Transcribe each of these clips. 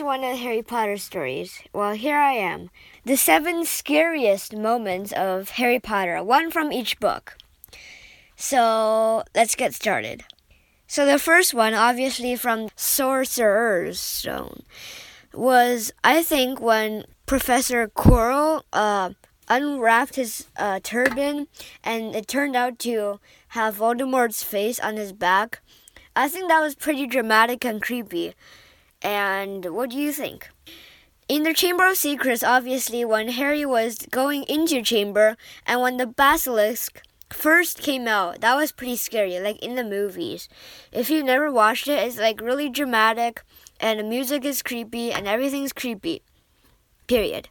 always wanted Harry Potter stories. Well, here I am. The seven scariest moments of Harry Potter, one from each book. So let's get started. So the first one, obviously from Sorcerer's Stone, was I think when Professor Quirrell uh, unwrapped his uh, turban and it turned out to have Voldemort's face on his back. I think that was pretty dramatic and creepy. And what do you think? In the Chamber of Secrets, obviously, when Harry was going into chamber and when the basilisk first came out, that was pretty scary, like in the movies. If you've never watched it, it's like really dramatic and the music is creepy and everything's creepy. Period.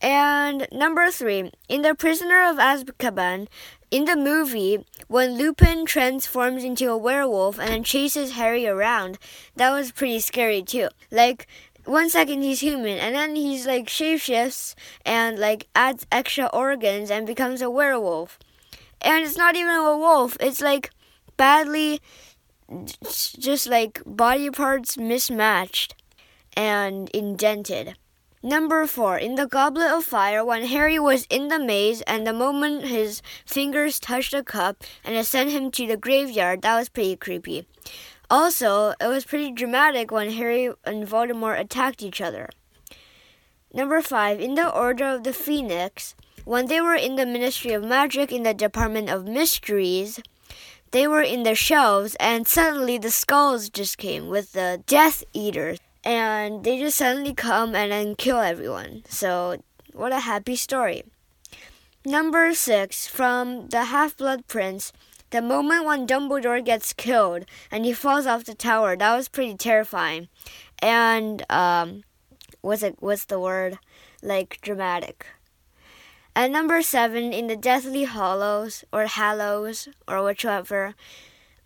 And number three, in The Prisoner of Azkaban, in the movie, when Lupin transforms into a werewolf and chases Harry around, that was pretty scary too. Like, one second he's human and then he's like shapeshifts and like adds extra organs and becomes a werewolf. And it's not even a wolf, it's like badly just like body parts mismatched and indented. Number four, in the Goblet of Fire, when Harry was in the maze and the moment his fingers touched the cup and it sent him to the graveyard, that was pretty creepy. Also, it was pretty dramatic when Harry and Voldemort attacked each other. Number five, in the Order of the Phoenix, when they were in the Ministry of Magic in the Department of Mysteries, they were in the shelves and suddenly the skulls just came with the Death Eaters and they just suddenly come and then kill everyone. So, what a happy story. Number six, from the Half Blood Prince, the moment when Dumbledore gets killed and he falls off the tower, that was pretty terrifying. And, um, what's it, what's the word? Like, dramatic. And number seven, in the Deathly Hollows, or Hallows, or whichever,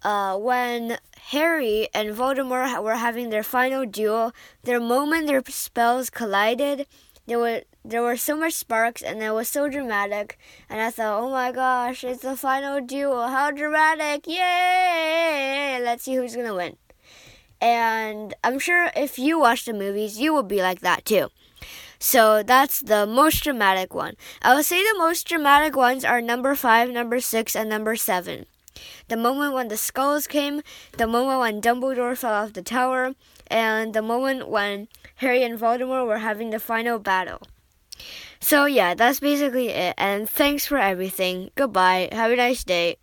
uh, when Harry and Voldemort were having their final duel, the moment their spells collided, there were there were so much sparks and it was so dramatic. And I thought, oh my gosh, it's the final duel! How dramatic! Yay! Let's see who's gonna win. And I'm sure if you watch the movies, you will be like that too. So that's the most dramatic one. I would say the most dramatic ones are number five, number six, and number seven the moment when the skulls came, the moment when Dumbledore fell off the tower, and the moment when Harry and Voldemort were having the final battle. So, yeah, that's basically it, and thanks for everything. Goodbye. Have a nice day.